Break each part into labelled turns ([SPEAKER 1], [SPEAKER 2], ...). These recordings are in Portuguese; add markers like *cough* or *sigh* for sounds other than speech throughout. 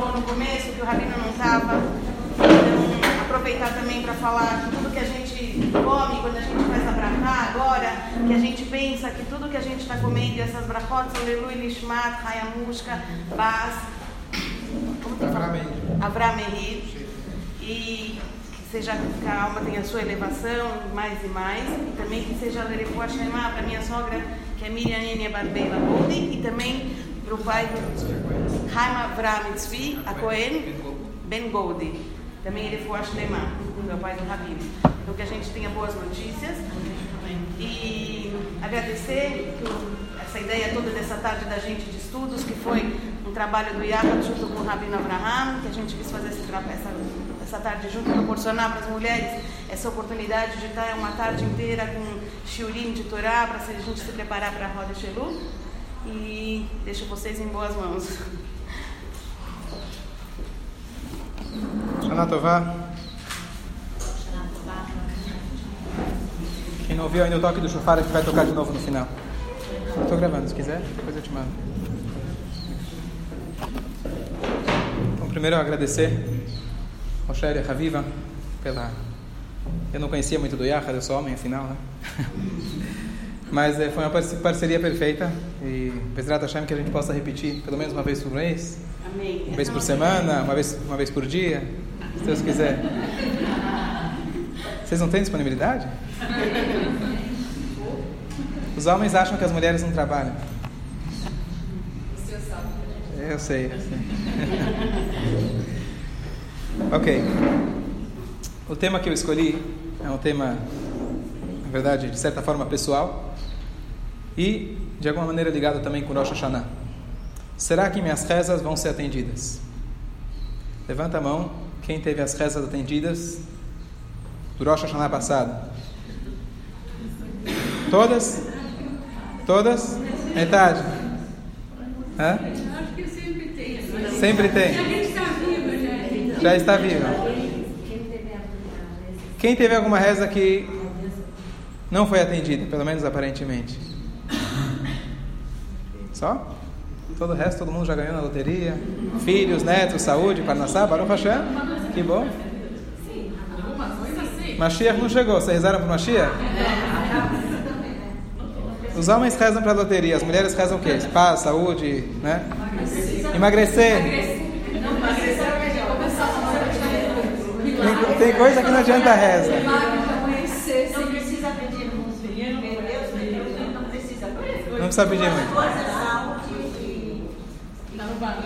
[SPEAKER 1] falou no começo, que o Rabino não estava. Então, aproveitar também para falar que tudo que a gente come, quando a gente faz a brachá agora, que a gente pensa que tudo que a gente está comendo, essas brachot são Lelui, Lishmat, Hayamushka, Bas, Avramehir, e que seja que a alma tenha a sua elevação mais e mais, e também que seja Lerefu Shema para minha sogra, que é Miriam Enia Barbeila Goldi, e também para o pai Haim Avram a Cohen Ben Goldi. Também ele foi Ashlema, meu pai do Rabino. Então que a gente tenha boas notícias. E agradecer essa ideia toda dessa tarde da gente de estudos, que foi um trabalho do Yahad junto com o Rabino Abraham, que a gente quis fazer essa, essa tarde junto, proporcionar para as mulheres essa oportunidade de estar uma tarde inteira com shiurim de Torá, para a gente se preparar para a Roda Shelu. E deixo vocês em boas mãos.
[SPEAKER 2] Shana Tová. Quem não ouviu ainda o toque do chofar, a gente vai tocar de novo no final. Estou gravando, se quiser, depois eu te mando. Então, primeiro agradecer ao Shéria Raviva pela. Eu não conhecia muito do Yahad, eu sou homem, afinal, né? *laughs* Mas é, foi uma parceria perfeita e Pesrat Hashem que a gente possa repetir pelo menos uma vez por mês.
[SPEAKER 1] Amém.
[SPEAKER 2] Uma vez por semana, uma vez, uma vez por dia, se Deus quiser. Vocês não têm disponibilidade? Os homens acham que as mulheres não trabalham. Eu sei, eu sei. *laughs* ok. O tema que eu escolhi é um tema, na verdade, de certa forma pessoal e de alguma maneira ligado também com Rosh Hashanah. Será que minhas rezas vão ser atendidas? Levanta a mão quem teve as rezas atendidas do Rosh Hashanah passado. Todas? Todas? Metade? Hã? Sempre tem. Já está viva. Quem teve alguma reza que não foi atendida, pelo menos aparentemente? Só? Todo o resto, todo mundo já ganhou na loteria. Filhos, netos, saúde, Parnassá, Baruch Hashem. Que bom. Mashiach não chegou. Vocês rezaram para Mashiach? Os homens rezam para a loteria, as mulheres rezam o quê? Paz, saúde, né? Emagrecer. Tem, tem coisa que não adianta reza. Não precisa pedir muito.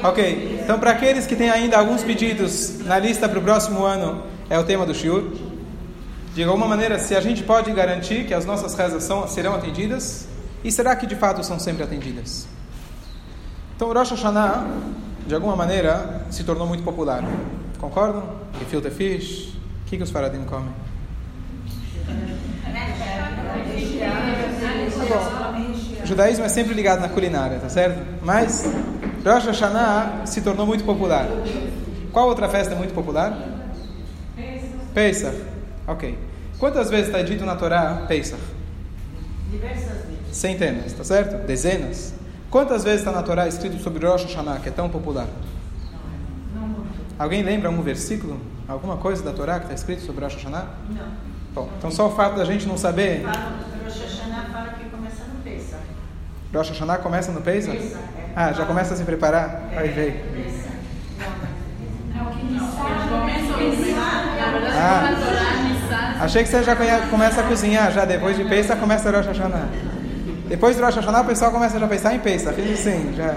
[SPEAKER 2] Ok, então para aqueles que têm ainda alguns pedidos na lista para o próximo ano, é o tema do Shiur. De alguma maneira, se a gente pode garantir que as nossas rezas são, serão atendidas, e será que de fato são sempre atendidas? Então, o Rosh Hashanah, de alguma maneira, se tornou muito popular. Concordam? Gefilte fish. O que, que os faradim comem? O judaísmo é sempre ligado na culinária, tá certo? Mas Rosh Hashanah se tornou muito popular. Qual outra festa é muito popular? Pesach. Ok. Quantas vezes está dito na Torá Pesach?
[SPEAKER 1] Diversas vezes.
[SPEAKER 2] Centenas, tá certo? Dezenas. Quantas vezes está na Torá escrito sobre Rosh Hashanah, que é tão popular? Alguém lembra um versículo? Alguma coisa da Torá que está escrito sobre Rosh Hashanah?
[SPEAKER 1] Não.
[SPEAKER 2] Bom, então só o fato da gente não saber.
[SPEAKER 1] Rosh Hashanah fala que começa no Pesach.
[SPEAKER 2] Rosh Hashanah começa no Pesach?
[SPEAKER 1] É.
[SPEAKER 2] Ah, já começa a se preparar? Vai ver. Ah, achei que você já começa a cozinhar já depois de Pesach começa Rosh Hashanah. Depois do Rosh Hashanah o pessoal começa já a pensar em Pesach, sim, já.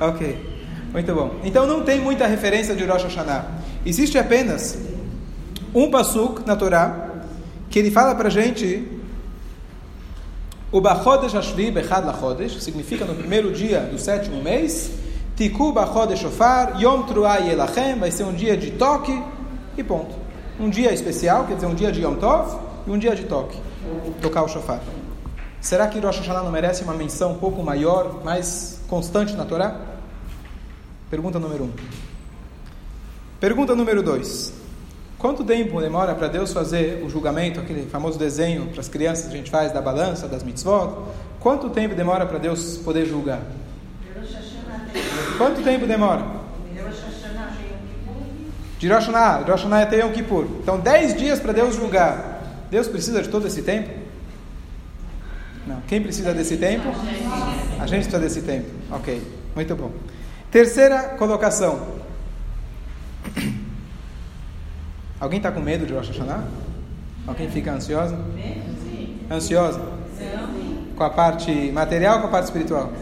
[SPEAKER 2] Ok, muito bom. Então não tem muita referência de Rosh Hashanah. Existe apenas um pasuk na Torá que ele fala para gente o Bachodesh Ashvi Bechad Lachodesh, significa no primeiro dia do sétimo mês, Tiku Bachodesh Shofar, Yom Truah Yelachem, vai ser um dia de toque e ponto. Um dia especial, quer dizer, um dia de Yom Tov e um dia de toque, tocar o Shofar. Será que Rosh Hashanah não merece uma menção um pouco maior, mais constante na Torá? Pergunta número um. Pergunta número dois. Quanto tempo demora para Deus fazer o julgamento, aquele famoso desenho para as crianças que a gente faz da balança, das mitzvot? Quanto tempo demora para Deus poder julgar? Quanto tempo demora? De Rosh Hashanah, até Yom Kippur. Então, 10 dias para Deus julgar. Deus precisa de todo esse tempo? Não. Quem precisa desse tempo? A gente precisa desse tempo. Ok, muito bom. Terceira colocação. Alguém está com medo de Rosh Hashanah? Alguém fica ansiosa? Ansiosa? Com a parte material ou com a parte espiritual?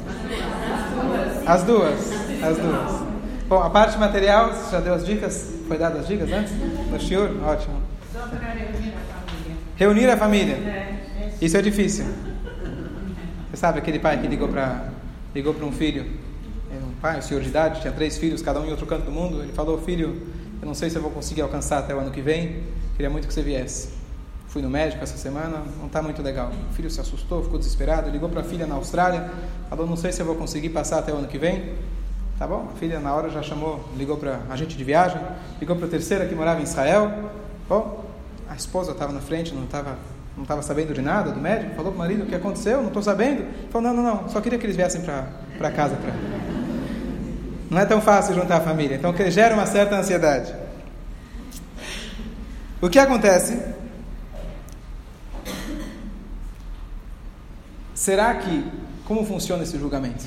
[SPEAKER 2] As duas. As duas. Bom, a parte material, você já deu as dicas? Foi dado as dicas antes? No Shiur? Ótimo. Só para reunir a família. Reunir a família? É, Isso é difícil. Você sabe aquele pai que ligou para ligou para um filho, um pai, um senhor de idade, tinha três filhos, cada um em outro canto do mundo. Ele falou: Filho, eu não sei se eu vou conseguir alcançar até o ano que vem. Queria muito que você viesse. Fui no médico essa semana, não está muito legal. O filho se assustou, ficou desesperado, ligou para a filha na Austrália, falou: Não sei se eu vou conseguir passar até o ano que vem. Tá bom? A filha na hora já chamou, ligou para a agente de viagem, ligou para a terceira que morava em Israel. Bom, a esposa estava na frente, não estava não estava sabendo de nada do médico, falou para o marido o que aconteceu, não estou sabendo. Falou, não, não, não, só queria que eles viessem para casa. Pra... Não é tão fácil juntar a família, então gera uma certa ansiedade. O que acontece? Será que, como funciona esse julgamento?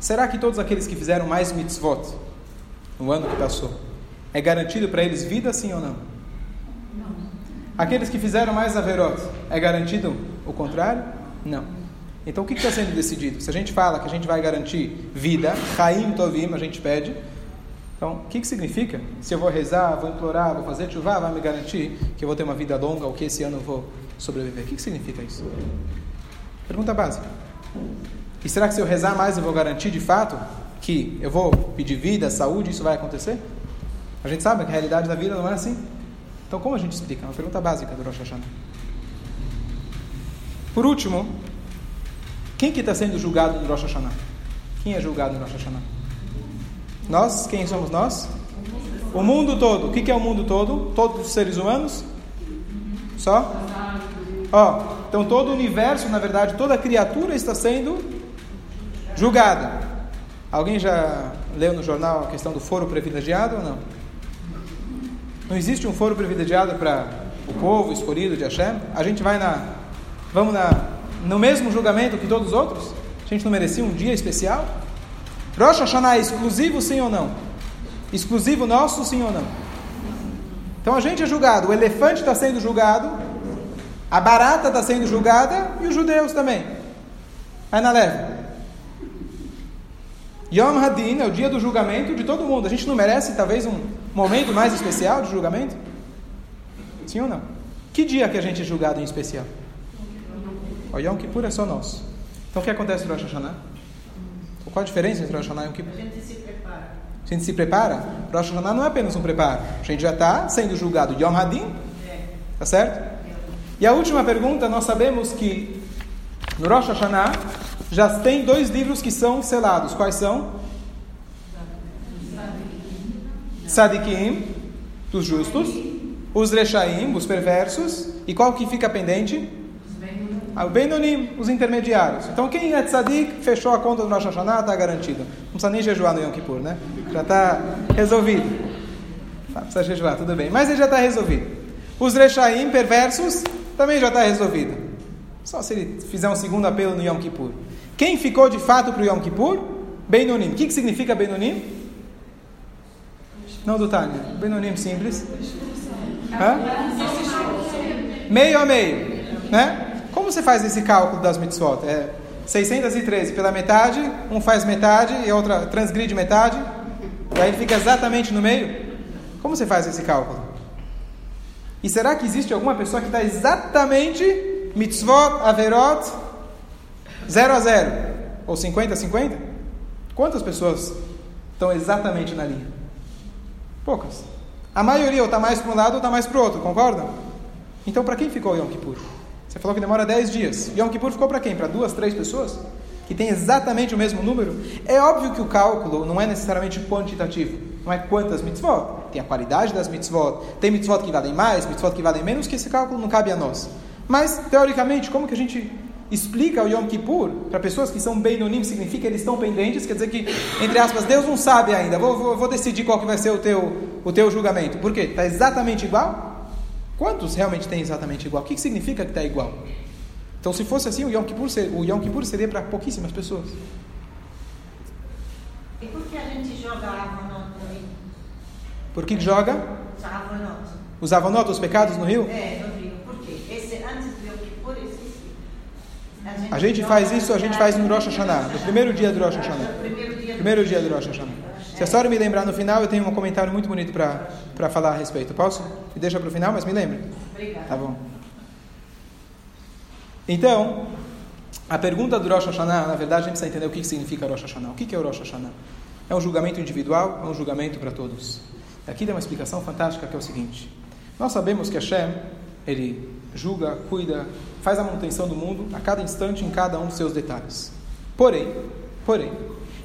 [SPEAKER 2] Será que todos aqueles que fizeram mais mitzvot no ano que passou, é garantido para eles vida sim ou não? Aqueles que fizeram mais averot, é garantido o contrário? Não. Então o que está sendo decidido? Se a gente fala que a gente vai garantir vida, Chaim Tovim, a gente pede. Então, o que, que significa? Se eu vou rezar, vou implorar, vou fazer chuva, vai me garantir que eu vou ter uma vida longa ou que esse ano eu vou sobreviver? O que, que significa isso? Pergunta básica. E será que se eu rezar mais eu vou garantir de fato que eu vou pedir vida, saúde, isso vai acontecer? A gente sabe que a realidade da vida não é assim. Então, como a gente explica? É uma pergunta básica do Rosh Hashanah. Por último, quem que está sendo julgado no Rosh Hashanah? Quem é julgado no Rosh Hashanah? Nós? Quem somos nós? O mundo todo. O que, que é o mundo todo? Todos os seres humanos? Só? Ó, então todo o universo, na verdade, toda criatura está sendo julgada. Alguém já leu no jornal a questão do foro privilegiado ou não? Não existe um foro privilegiado para o povo escolhido de Hashem? A gente vai na. Vamos na, no mesmo julgamento que todos os outros? A gente não merecia um dia especial? Rosh Hashanah é exclusivo sim ou não? Exclusivo nosso sim ou não? Então a gente é julgado, o elefante está sendo julgado, a barata está sendo julgada e os judeus também. Aí na leve. Yom Hadin é o dia do julgamento de todo mundo. A gente não merece talvez um momento mais especial de julgamento? Sim ou não? Que dia que a gente é julgado em especial? O Yom Kippur é só nosso. Então o que acontece no Rosh Hashanah? Qual a diferença entre Rosh Hashanah e Yom Kippur?
[SPEAKER 3] A gente se prepara.
[SPEAKER 2] A gente se prepara? Rosh Hashanah não é apenas um preparo. A gente já está sendo julgado Yom Hadin. Tá certo? E a última pergunta, nós sabemos que no Rosh Hashanah já tem dois livros que são selados. Quais são? Sadikim, dos justos, os Rechaim, os perversos, e qual que fica pendente? Benonim, os intermediários. Então quem é tzadik, fechou a conta do Rosh Hashanah, está garantido. Não precisa nem jejuar no Yom Kippur, né? Já está resolvido. Tá, precisa jejuar, tudo bem. Mas ele já está resolvido. Os Rechaim, perversos, também já está resolvido. Só se ele fizer um segundo apelo no Yom Kippur. Quem ficou de fato para o Yom Kippur? Benonim. O que, que significa Benonim? Não do Tânia. Benonim simples. Hã? Meio a meio. Né? Como você faz esse cálculo das mitzvot? É 613 pela metade, um faz metade e a outra transgride metade. E aí fica exatamente no meio. Como você faz esse cálculo? E será que existe alguma pessoa que está exatamente mitzvot, averot, 0 a 0 ou 50 a 50? Quantas pessoas estão exatamente na linha? Poucas. A maioria ou está mais para um lado ou está mais para o outro, concordam? Então, para quem ficou Yom Kippur? Você falou que demora 10 dias. Yom Kippur ficou para quem? Para duas, três pessoas? que tem exatamente o mesmo número, é óbvio que o cálculo não é necessariamente quantitativo. Não é quantas mitzvot. Tem a qualidade das mitzvot. Tem mitzvot que valem mais, mitzvot que valem menos, que esse cálculo não cabe a nós. Mas, teoricamente, como que a gente explica o Yom Kippur para pessoas que são Beinonim, significa que eles estão pendentes, quer dizer que, entre aspas, Deus não sabe ainda, vou, vou, vou decidir qual que vai ser o teu, o teu julgamento. Por quê? Está exatamente igual? Quantos realmente tem exatamente igual? O que, que significa que está igual? Então, se fosse assim, o Yom Kippur, o Yom Kippur seria para pouquíssimas pessoas.
[SPEAKER 3] E por que a gente joga Avonot no rio?
[SPEAKER 2] Por que joga?
[SPEAKER 3] Avonot.
[SPEAKER 2] Os Avonot, os pecados no rio?
[SPEAKER 3] É, no rio. Por quê? Esse, antes do Yom Kippur existe.
[SPEAKER 2] A gente, a gente faz isso, a gente faz no Rosh Hashanah, no primeiro dia do Rosh Hashanah.
[SPEAKER 3] Primeiro dia
[SPEAKER 2] do Rosh Hashanah. Se a senhora me lembrar no final, eu tenho um comentário muito bonito para falar a respeito. Posso? Me deixa para o final, mas me lembre.
[SPEAKER 3] Obrigada.
[SPEAKER 2] Tá bom. Então, a pergunta do Rosh Hashanah, na verdade, a gente precisa entender o que significa Rosh Hashanah. O que é o Rosh Hashanah? É um julgamento individual, é um julgamento para todos. Aqui dá uma explicação fantástica que é o seguinte: nós sabemos que Hashem, ele julga, cuida, faz a manutenção do mundo a cada instante em cada um dos seus detalhes. Porém, porém,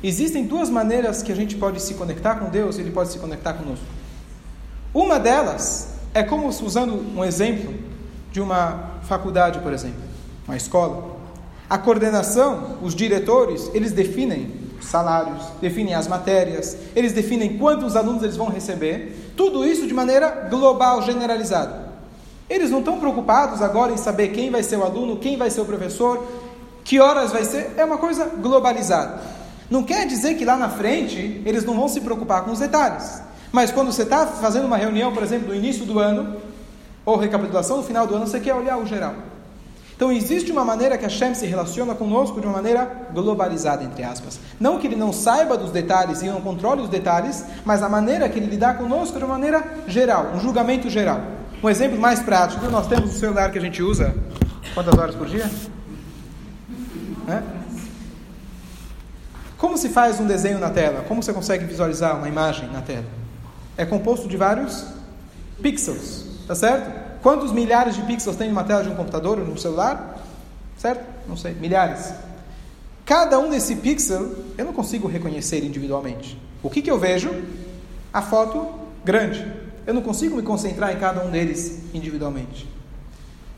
[SPEAKER 2] existem duas maneiras que a gente pode se conectar com Deus e ele pode se conectar conosco. Uma delas é como usando um exemplo de uma faculdade, por exemplo, uma escola. A coordenação, os diretores, eles definem salários, definem as matérias, eles definem quantos alunos eles vão receber, tudo isso de maneira global, generalizada. Eles não estão preocupados agora em saber quem vai ser o aluno, quem vai ser o professor, que horas vai ser, é uma coisa globalizada. Não quer dizer que lá na frente eles não vão se preocupar com os detalhes. Mas quando você está fazendo uma reunião, por exemplo, no início do ano, ou recapitulação no final do ano, você quer olhar o geral. Então existe uma maneira que a Shem se relaciona conosco de uma maneira globalizada, entre aspas. Não que ele não saiba dos detalhes e não controle os detalhes, mas a maneira que ele lidar conosco de uma maneira geral, um julgamento geral. Um exemplo mais prático, nós temos o celular que a gente usa quantas horas por dia? É? Como se faz um desenho na tela? Como você consegue visualizar uma imagem na tela? É composto de vários pixels, tá certo? Quantos milhares de pixels tem numa tela de um computador ou num celular? Certo? Não sei, milhares. Cada um desse pixel eu não consigo reconhecer individualmente. O que, que eu vejo? A foto grande. Eu não consigo me concentrar em cada um deles individualmente.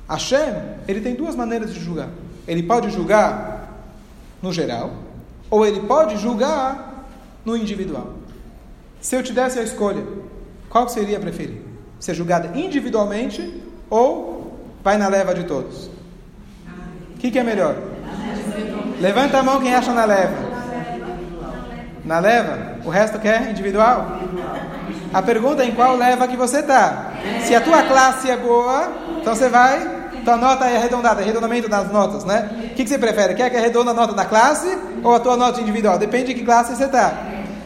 [SPEAKER 2] Hashem, ele tem duas maneiras de julgar. Ele pode julgar no geral, ou ele pode julgar no individual. Se eu te desse a escolha, qual seria preferir? ser julgada individualmente ou vai na leva de todos? O que, que é melhor? Levanta a mão quem acha na leva. Na leva? O resto quer individual? A pergunta é em qual leva que você está. Se a tua classe é boa, então você vai, tua nota é arredondada, arredondamento das notas, né? O que, que você prefere? Quer que arredonde a nota da classe ou a tua nota individual? Depende de que classe você está.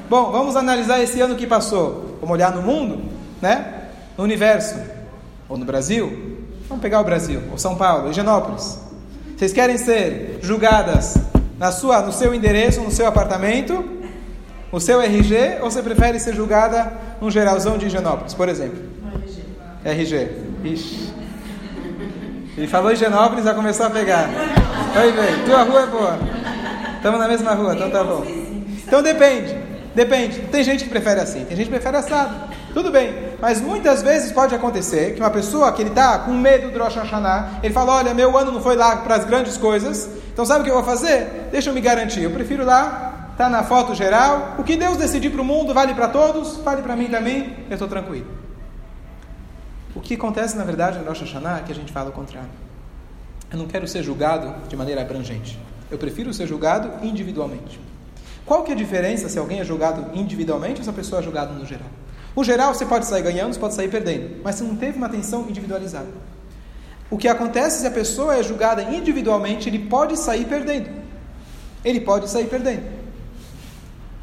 [SPEAKER 2] Bom, vamos analisar esse ano que passou. Vamos olhar no mundo, né? no universo, ou no Brasil, vamos pegar o Brasil, ou São Paulo, Higienópolis. Vocês querem ser julgadas na sua, no seu endereço, no seu apartamento, o seu RG, ou você prefere ser julgada num geralzão de Higienópolis, por exemplo? RG. Ixi. Ele falou Higienópolis, já começou a pegar. Oi, bem, tua rua é boa. Estamos na mesma rua, então tá bom. Então depende, depende. Tem gente que prefere assim, tem gente que prefere assado. Tudo bem, mas muitas vezes pode acontecer que uma pessoa que ele está com medo do Rosh Hashanah, ele fala, olha, meu ano não foi lá para as grandes coisas, então sabe o que eu vou fazer? Deixa eu me garantir, eu prefiro lá, tá na foto geral, o que Deus decidir para o mundo vale para todos, vale para mim também, eu estou tranquilo. O que acontece na verdade no Rosh Hashanah é que a gente fala o contrário. Eu não quero ser julgado de maneira abrangente. Eu prefiro ser julgado individualmente. Qual que é a diferença se alguém é julgado individualmente ou se a pessoa é julgada no geral? O geral, você pode sair ganhando, você pode sair perdendo, mas você não teve uma atenção individualizada. O que acontece se a pessoa é julgada individualmente, ele pode sair perdendo. Ele pode sair perdendo.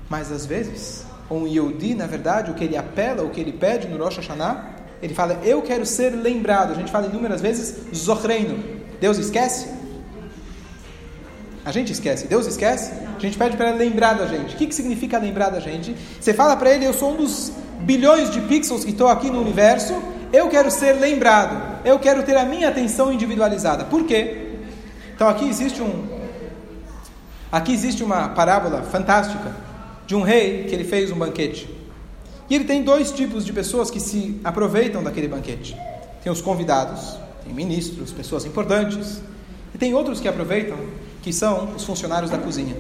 [SPEAKER 2] Mas às vezes, um Yehudi, na verdade, o que ele apela, o que ele pede no Rosh Hashanah, ele fala, eu quero ser lembrado. A gente fala inúmeras vezes, Zohreino. Deus esquece? A gente esquece. Deus esquece? A gente pede para ele lembrar da gente. O que, que significa lembrar da gente? Você fala para ele, eu sou um dos bilhões de pixels que estou aqui no universo, eu quero ser lembrado, eu quero ter a minha atenção individualizada. Por quê? Então aqui existe um. Aqui existe uma parábola fantástica de um rei que ele fez um banquete. E ele tem dois tipos de pessoas que se aproveitam daquele banquete. Tem os convidados, tem ministros, pessoas importantes, e tem outros que aproveitam, que são os funcionários da cozinha.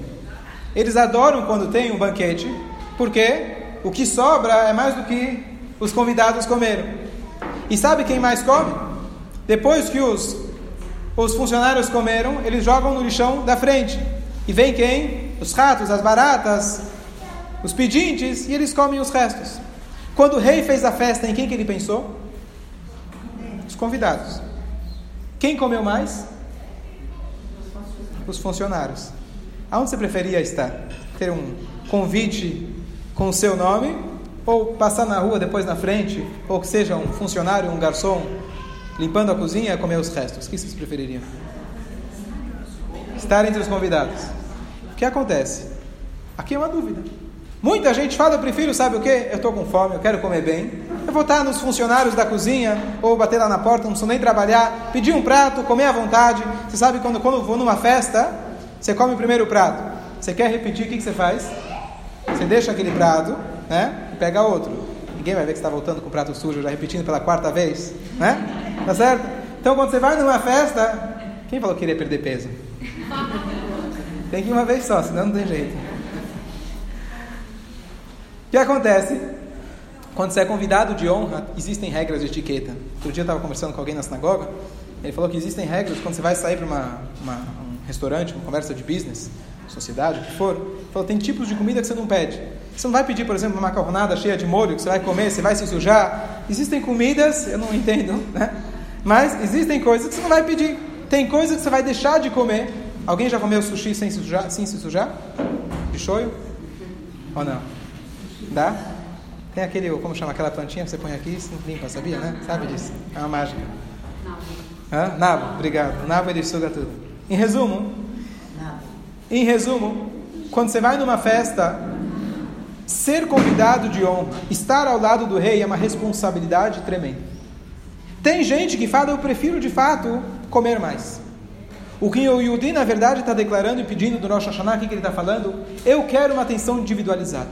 [SPEAKER 2] Eles adoram quando tem um banquete, porque o que sobra é mais do que os convidados comeram. E sabe quem mais come? Depois que os, os funcionários comeram, eles jogam no lixão da frente. E vem quem? Os ratos, as baratas, os pedintes, e eles comem os restos. Quando o rei fez a festa, em quem que ele pensou? Os convidados. Quem comeu mais? Os funcionários. Aonde você preferia estar? Ter um convite com o seu nome? Ou passar na rua depois na frente? Ou que seja um funcionário, um garçom, limpando a cozinha e comer os restos? O que vocês prefeririam? Estar entre os convidados. O que acontece? Aqui é uma dúvida. Muita gente fala, eu prefiro, sabe o que? Eu estou com fome, eu quero comer bem. Eu vou estar nos funcionários da cozinha, ou bater lá na porta, não preciso nem trabalhar, pedir um prato, comer à vontade. Você sabe, quando, quando vou numa festa, você come o primeiro prato. Você quer repetir, o que, que você faz? Você deixa aquele prato, né? E pega outro. Ninguém vai ver que você está voltando com o prato sujo, já repetindo pela quarta vez, né? Tá certo? Então, quando você vai numa festa, quem falou que queria perder peso? Tem que ir uma vez só, senão não tem jeito que acontece? Quando você é convidado de honra, existem regras de etiqueta. Outro dia eu estava conversando com alguém na sinagoga, ele falou que existem regras quando você vai sair para um restaurante, uma conversa de business, sociedade, o que for. Ele falou, tem tipos de comida que você não pede. Você não vai pedir, por exemplo, uma macarronada cheia de molho que você vai comer, você vai se sujar. Existem comidas, eu não entendo, né? Mas existem coisas que você não vai pedir. Tem coisas que você vai deixar de comer. Alguém já comeu sushi sem se sujar? Sem se sujar? De shoyu? Ou não? Dá? Tem aquele, como chama aquela plantinha que você põe aqui e limpa, sabia, né? Sabe disso? É uma mágica. Hã? Nabo, obrigado. Nabo ele suga tudo. Em resumo, em resumo, quando você vai numa festa, ser convidado de honra, estar ao lado do rei é uma responsabilidade tremenda. Tem gente que fala, eu prefiro de fato comer mais. O que o Yudi, na verdade, está declarando e pedindo do Rosh Hashanah, o que ele está falando? Eu quero uma atenção individualizada.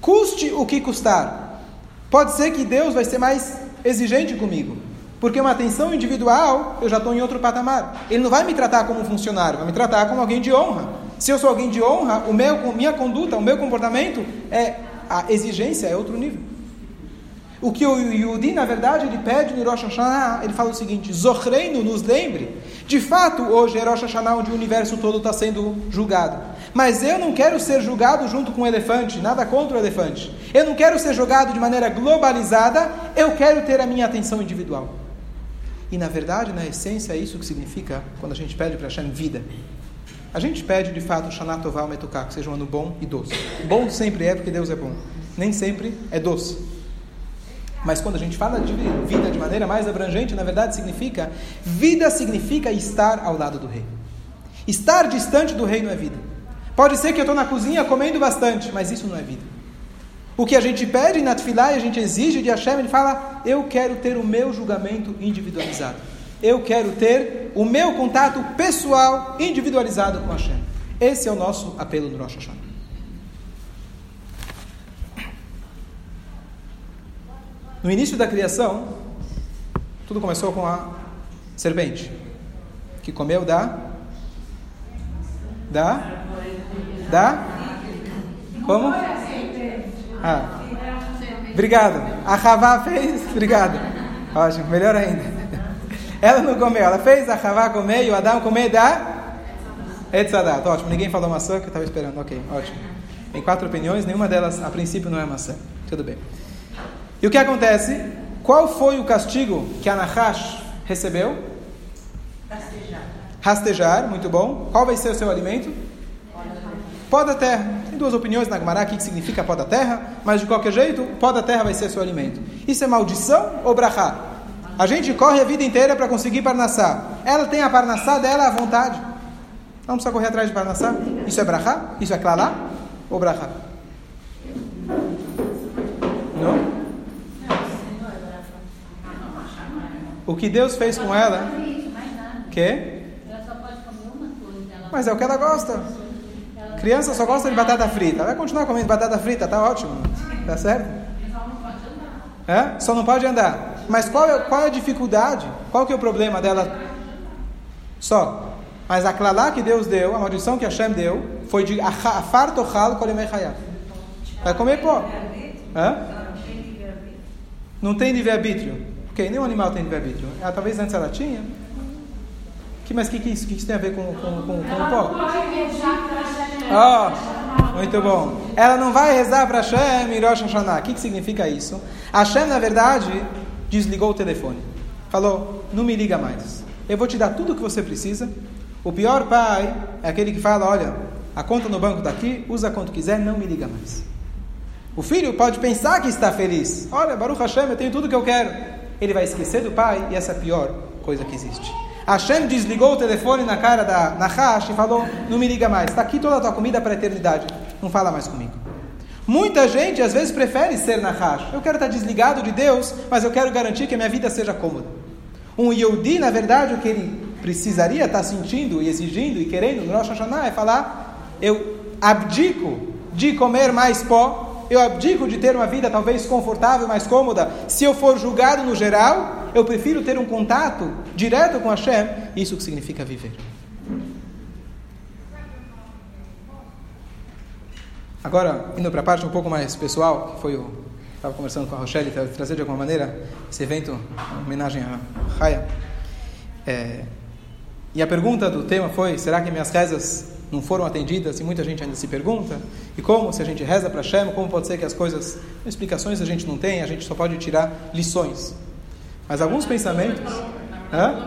[SPEAKER 2] Custe o que custar. Pode ser que Deus vai ser mais exigente comigo. Porque uma atenção individual, eu já estou em outro patamar. Ele não vai me tratar como um funcionário, vai me tratar como alguém de honra. Se eu sou alguém de honra, o meu, minha conduta, o meu comportamento, é a exigência é outro nível. O que o Yudi, na verdade, ele pede no Rosh Hashanah, ele fala o seguinte: Zochreino, nos lembre. De fato, hoje é Rosh Hashanah onde o universo todo está sendo julgado. Mas eu não quero ser julgado junto com o elefante, nada contra o elefante. Eu não quero ser julgado de maneira globalizada, eu quero ter a minha atenção individual. E na verdade, na essência, é isso que significa quando a gente pede para Hashem vida. A gente pede de fato Shana Tová Metuká, que seja um ano bom e doce. Bom sempre é porque Deus é bom. Nem sempre é doce. Mas quando a gente fala de vida de maneira mais abrangente, na verdade significa vida significa estar ao lado do rei. Estar distante do rei não é vida. Pode ser que eu estou na cozinha comendo bastante, mas isso não é vida. O que a gente pede na Tfilah e a gente exige de Hashem, ele fala: Eu quero ter o meu julgamento individualizado. Eu quero ter o meu contato pessoal individualizado com Hashem. Esse é o nosso apelo do Rosh Hashanah. No início da criação, tudo começou com a serpente, que comeu da da da? Como? Ah. Obrigado. A Ravá fez. Obrigado. Ótimo, melhor ainda. Ela não comeu, ela fez a Ravá comer e o Adão comer da Etzadat. Ótimo, ninguém falou maçã que eu estava esperando. Ok, ótimo. Tem quatro opiniões, nenhuma delas a princípio não é maçã. Tudo bem. E o que acontece? Qual foi o castigo que a Nahash recebeu?
[SPEAKER 3] Rastejar.
[SPEAKER 2] Rastejar, muito bom. Qual vai ser o seu alimento? Pó da terra. Tem duas opiniões na Gemara aqui que significa pó da terra, mas de qualquer jeito, pó da terra vai ser seu alimento. Isso é maldição ou brachá? A gente corre a vida inteira para conseguir parnassá. Ela tem a parnassá dela à vontade. Não precisa correr atrás de parnassá. Isso é brachá? Isso é clalá? Ou brachá? Não? O que Deus fez com ela? Que? Mas é o que ela gosta. Criança só gosta de batata frita. Vai continuar comendo batata frita, tá ótimo. Tá certo? É? Só não pode andar. Mas qual é, qual é a dificuldade? Qual que é o problema dela? Só. Mas a clalá que Deus deu, a maldição que Hashem deu, foi de afar tochal kolemei Vai comer pó. Hã? Não tem livre-arbítrio. Ok, nenhum animal tem livre-arbítrio. Ah, talvez antes ela tinha. Que, mas o que, que, isso, que isso tem a ver com, com, com, com o pó? Oh, muito bom. Ela não vai rezar para Hashem e Rosh Hashanah. O que, que significa isso? Hashem, na verdade, desligou o telefone. Falou, não me liga mais. Eu vou te dar tudo o que você precisa. O pior pai é aquele que fala, olha, a conta no banco está aqui, usa quanto quiser, não me liga mais. O filho pode pensar que está feliz. Olha, Baruch Hashem, eu tenho tudo que eu quero. Ele vai esquecer do pai e essa é a pior coisa que existe. Hashem desligou o telefone na cara da Nahash e falou: Não me liga mais, está aqui toda a tua comida para a eternidade, não fala mais comigo. Muita gente às vezes prefere ser Nahash. Eu quero estar desligado de Deus, mas eu quero garantir que a minha vida seja cômoda. Um Yehudi, na verdade, o que ele precisaria estar sentindo e exigindo e querendo no Rosh Hashanah é falar: Eu abdico de comer mais pó, eu abdico de ter uma vida talvez confortável, mais cômoda. Se eu for julgado no geral, eu prefiro ter um contato direto com Hashem, isso que significa viver. Agora, indo para a parte um pouco mais pessoal, que foi o. Estava conversando com a Rochelle, trazer de alguma maneira esse evento, homenagem a Raya. É, e a pergunta do tema foi: será que minhas rezas não foram atendidas? E muita gente ainda se pergunta. E como, se a gente reza para Hashem, como pode ser que as coisas, explicações a gente não tem, a gente só pode tirar lições. Mas alguns pensamentos. Hã?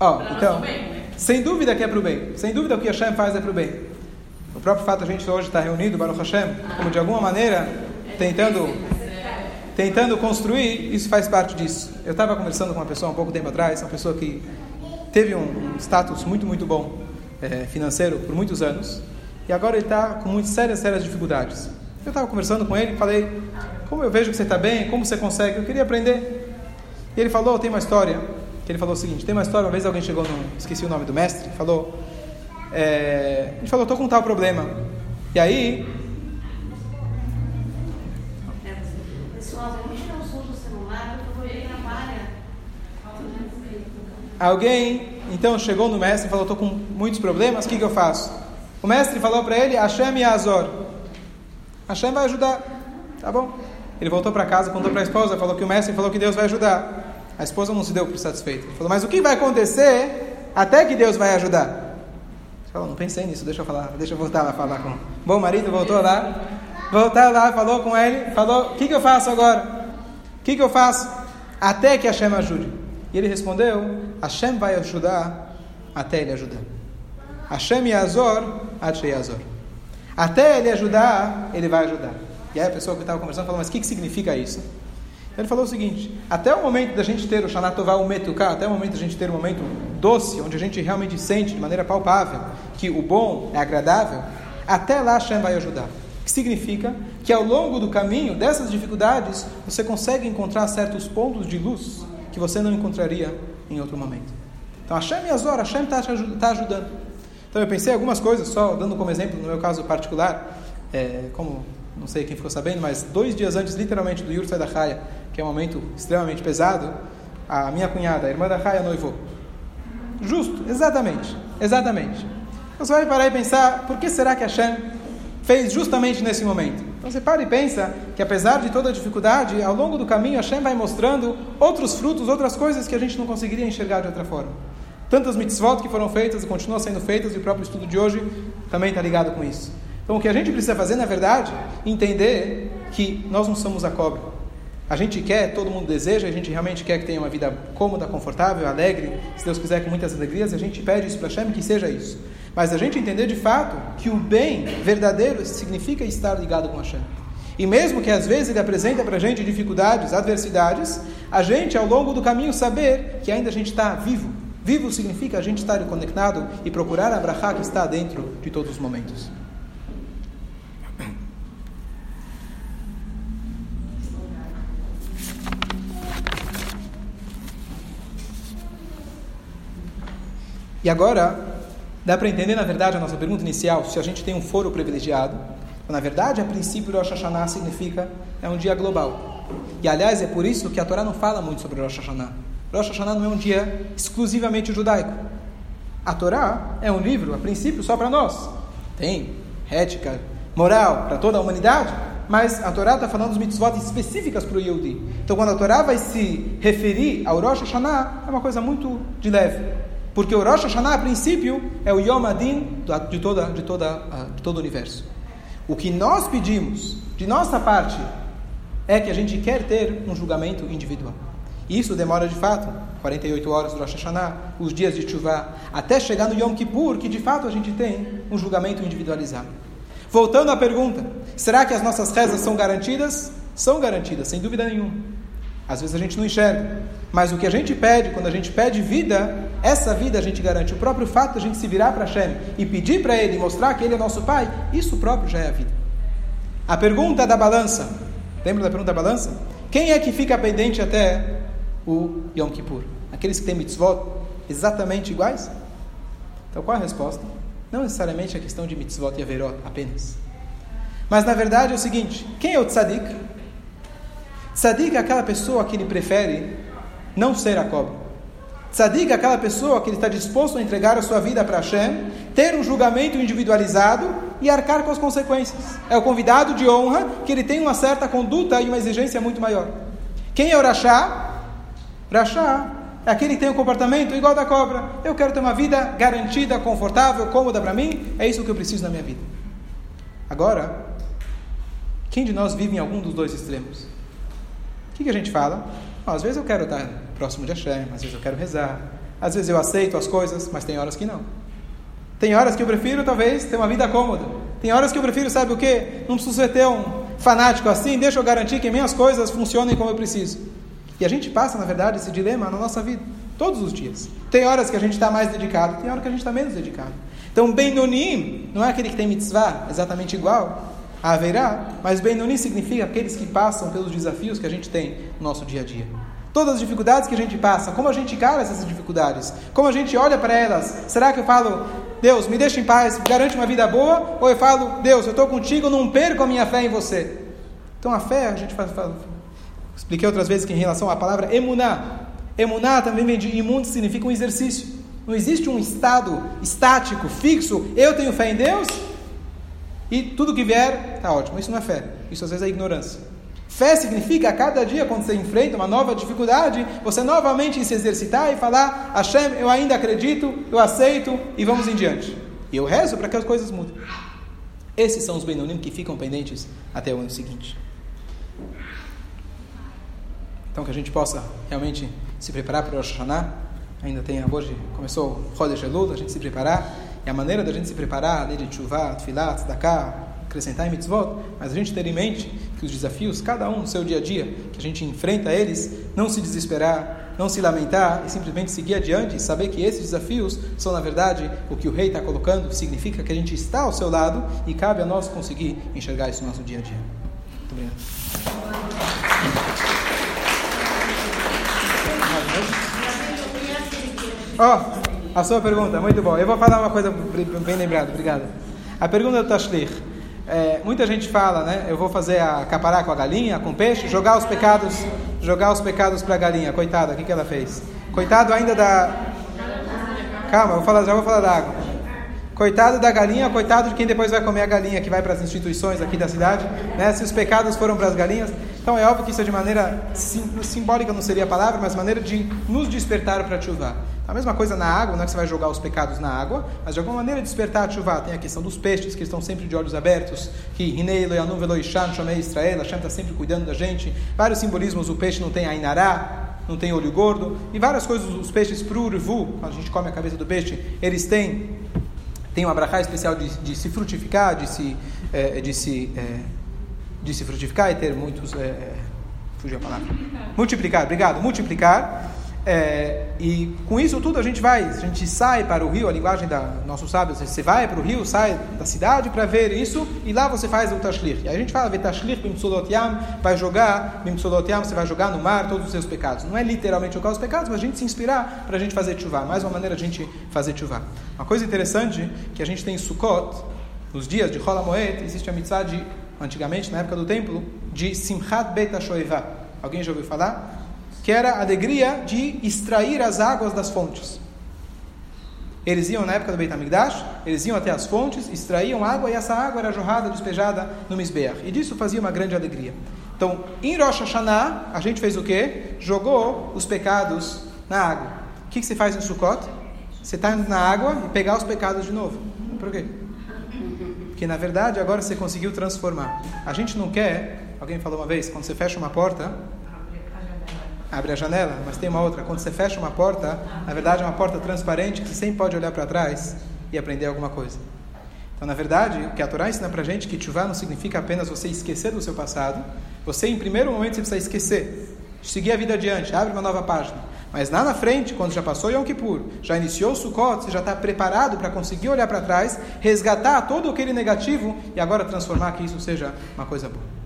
[SPEAKER 2] Oh, então, né? sem dúvida que é para o bem. Sem dúvida o que Hashem faz é para o bem. O próprio fato de a gente hoje estar reunido, Baruch Hashem, como de alguma maneira tentando, tentando construir, isso faz parte disso. Eu estava conversando com uma pessoa um pouco tempo atrás, uma pessoa que teve um status muito, muito bom é, financeiro por muitos anos, e agora ele está com muitas sérias, sérias dificuldades. Eu estava conversando com ele, falei, como eu vejo que você está bem, como você consegue, eu queria aprender. E ele falou, tem uma história, que ele falou o seguinte, tem uma história, uma vez alguém chegou no, esqueci o nome do mestre, falou, é, ele falou, estou com tal problema. E aí... Alguém, então, chegou no mestre e falou, estou com muitos problemas, o que, que eu faço? O mestre falou para ele, Hashem e Azor. Hashem vai ajudar. Tá bom? Ele voltou para casa, contou para a esposa, falou que o mestre falou que Deus vai ajudar. A esposa não se deu por satisfeita. Ele falou, mas o que vai acontecer até que Deus vai ajudar? Ele falou, não pensei nisso, deixa eu falar, deixa eu voltar lá falar com. Bom marido voltou lá, voltou lá, falou com ele, falou, o que, que eu faço agora? O que, que eu faço? Até que Hashem ajude. E ele respondeu, Hashem vai ajudar até ele ajudar. Hashem Yazor, Ache Yazor. Até ele ajudar, ele vai ajudar. E aí a pessoa que estava conversando falou, mas o que, que significa isso? Ele falou o seguinte, até o momento da gente ter o Shanatová, o Metuká, até o momento da gente ter um momento doce, onde a gente realmente sente de maneira palpável que o bom é agradável, até lá Hashem vai ajudar. O que significa que ao longo do caminho dessas dificuldades, você consegue encontrar certos pontos de luz que você não encontraria em outro momento. Então Hashem e Azor, Hashem está tá ajudando. Então eu pensei algumas coisas, só dando como exemplo, no meu caso particular, é, como não sei quem ficou sabendo, mas dois dias antes, literalmente, do Yurtzai da Raya, que é um momento extremamente pesado, a minha cunhada, a irmã da Raya, noivou. Justo, exatamente, exatamente. Então você vai parar e pensar, por que será que Hashem fez justamente nesse momento? Então você para e pensa que apesar de toda a dificuldade, ao longo do caminho Hashem vai mostrando outros frutos, outras coisas que a gente não conseguiria enxergar de outra forma. Tantas mitzvot que foram feitas e continuam sendo feitas, e o próprio estudo de hoje também está ligado com isso. Então o que a gente precisa fazer, na verdade, entender que nós não somos a cobra. A gente quer, todo mundo deseja, a gente realmente quer que tenha uma vida cômoda, confortável, alegre, se Deus quiser, com muitas alegrias, a gente pede isso para Hashem que seja isso. Mas a gente entender de fato que o bem verdadeiro significa estar ligado com Hashem. E mesmo que às vezes ele apresenta para a gente dificuldades, adversidades, a gente ao longo do caminho saber que ainda a gente está vivo, Vivo significa a gente estar conectado e procurar a brachá que está dentro de todos os momentos. E agora, Dá para entender, na verdade, a nossa pergunta inicial, se a gente tem um foro privilegiado. Na verdade, a princípio, Rosh Hashanah significa é um dia global. E, aliás, é por isso que a Torá não fala muito sobre Rosh Hashanah. Rosh Hashanah não é um dia exclusivamente judaico. A Torá é um livro, a princípio, só para nós. Tem ética, moral para toda a humanidade, mas a Torá está falando dos mitzvot específicas para o Yehudi. Então, quando a Torá vai se referir ao Rosh Hashanah, é uma coisa muito de leve. Porque o Rosh Hashanah, a princípio, é o Yom Adin de, toda, de, toda, de todo o universo. O que nós pedimos, de nossa parte, é que a gente quer ter um julgamento individual. Isso demora de fato 48 horas do Rosh Hashanah, os dias de Tshuva, até chegar no Yom Kippur, que de fato a gente tem um julgamento individualizado. Voltando à pergunta, será que as nossas rezas são garantidas? São garantidas, sem dúvida nenhuma. Às vezes a gente não enxerga, mas o que a gente pede, quando a gente pede vida, essa vida a gente garante. O próprio fato de a gente se virar para Hashem e pedir para Ele, mostrar que Ele é nosso Pai, isso próprio já é a vida. A pergunta da balança, lembra da pergunta da balança? Quem é que fica pendente até o Yom Kippur? Aqueles que têm mitzvot exatamente iguais? Então qual é a resposta? Não necessariamente a questão de mitzvot e averot apenas. Mas na verdade é o seguinte: quem é o tzadik? Tzadik é aquela pessoa que ele prefere não ser a cobra. Tzadik é aquela pessoa que ele está disposto a entregar a sua vida para Hashem, ter um julgamento individualizado e arcar com as consequências. É o convidado de honra que ele tem uma certa conduta e uma exigência muito maior. Quem é o Rashá? Rashá é aquele que tem um comportamento igual da cobra. Eu quero ter uma vida garantida, confortável, cômoda para mim. É isso que eu preciso na minha vida. Agora, quem de nós vive em algum dos dois extremos? O que, que a gente fala? às vezes eu quero estar próximo de Hashem, às vezes eu quero rezar, às vezes eu aceito as coisas, mas tem horas que não. Tem horas que eu prefiro, talvez, ter uma vida cômoda. Tem horas que eu prefiro, sabe o quê? Não preciso ter um fanático assim, deixa eu garantir que minhas coisas funcionem como eu preciso. E a gente passa, na verdade, esse dilema na nossa vida, todos os dias. Tem horas que a gente está mais dedicado, tem horas que a gente está menos dedicado. Então, Benonim não é aquele que tem mitzvah exatamente igual a haverá, mas Benoni significa aqueles que passam pelos desafios que a gente tem no nosso dia a dia. Todas as dificuldades que a gente passa, como a gente encara essas dificuldades, como a gente olha para elas. Será que eu falo, Deus, me deixa em paz, garante uma vida boa? Ou eu falo, Deus, eu estou contigo, não perco a minha fé em você? Então a fé, a gente faz, faz Expliquei outras vezes que em relação à palavra emuná. Emuná também vem de imundo, significa um exercício. Não existe um estado estático, fixo. Eu tenho fé em Deus e tudo que vier está ótimo. Isso não é fé. Isso às vezes é ignorância. Fé significa a cada dia, quando você enfrenta uma nova dificuldade, você novamente se exercitar e falar: Hashem, eu ainda acredito, eu aceito e vamos em diante. E eu rezo para que as coisas mudem. Esses são os Benonim que ficam pendentes até o ano seguinte. Então que a gente possa realmente se preparar para o Rosh Hashanah. Ainda tem hoje, começou o Elul, a gente se preparar. E a maneira da gente se preparar, além de Tchuvah, Tfilat, Daká, acrescentar em mitzvot, mas a gente ter em mente que os desafios, cada um no seu dia a dia, que a gente enfrenta eles, não se desesperar, não se lamentar e simplesmente seguir adiante e saber que esses desafios são, na verdade, o que o rei está colocando, significa que a gente está ao seu lado e cabe a nós conseguir enxergar isso no nosso dia a dia. Muito obrigado. Ó, oh, a sua pergunta, muito bom. Eu vou falar uma coisa bem lembrada, obrigado. A pergunta do Tashlir. É, muita gente fala, né? Eu vou fazer a capará com a galinha, com peixe, jogar os pecados, jogar os pecados para a galinha. Coitada, o que, que ela fez? Coitado ainda da. Calma, vou falar, já vou falar da água. Coitado da galinha, coitado de quem depois vai comer a galinha que vai para as instituições aqui da cidade, né? Se os pecados foram para as galinhas, então é óbvio que isso é de maneira sim, simbólica, não seria a palavra, mas maneira de nos despertar para chuva. A mesma coisa na água, não é que você vai jogar os pecados na água, mas de alguma maneira despertar a chuva. Tem a questão dos peixes, que estão sempre de olhos abertos, que Hinei, Loyanu, Veloishan, Shomei, Israel, Hashem está sempre cuidando da gente. Vários simbolismos, o peixe não tem Ainará, não tem olho gordo, e várias coisas, os peixes prurvu, quando a gente come a cabeça do peixe, eles têm, têm uma brachá especial de, de, se frutificar, de se, é, de, se, é, de se frutificar e ter muitos... É, fugiu a palavra. Multiplicar, obrigado, multiplicar. É, e com isso tudo a gente vai, a gente sai para o rio, a linguagem da nossos sábios, você vai para o rio, sai da cidade para ver isso, e lá você faz o tashlich. E a gente fala, tashlich yam, vai jogar, yam, você vai jogar no mar todos os seus pecados. Não é literalmente jogar os pecados, mas a gente se inspirar para a gente fazer chuva. Mais uma maneira de a gente fazer chuva. Uma coisa interessante que a gente tem em Sukkot, nos dias de Rola Moed, existe a mitzvah de, antigamente, na época do templo, de Simchat Bet Alguém já ouviu falar? que era a alegria de extrair as águas das fontes. Eles iam na época do Beit HaMikdash, eles iam até as fontes, extraíam água e essa água era jorrada, despejada no Mizbeach. E disso fazia uma grande alegria. Então, em Rosh Hashanah, a gente fez o quê? Jogou os pecados na água. O que, que você faz em Sukkot? Você está na água e pegar os pecados de novo. Por quê? Porque na verdade agora você conseguiu transformar. A gente não quer, alguém falou uma vez, quando você fecha uma porta, abre a janela, mas tem uma outra. Quando você fecha uma porta, na verdade é uma porta transparente que você sempre pode olhar para trás e aprender alguma coisa. Então, na verdade, o que a Torá ensina para gente é que tchuvá não significa apenas você esquecer do seu passado. Você, em primeiro momento, você precisa esquecer. Seguir a vida adiante, abre uma nova página. Mas lá na frente, quando já passou Yom Kippur, já iniciou o Sukkot, você já está preparado para conseguir olhar para trás, resgatar todo aquele negativo e agora transformar que isso seja uma coisa boa.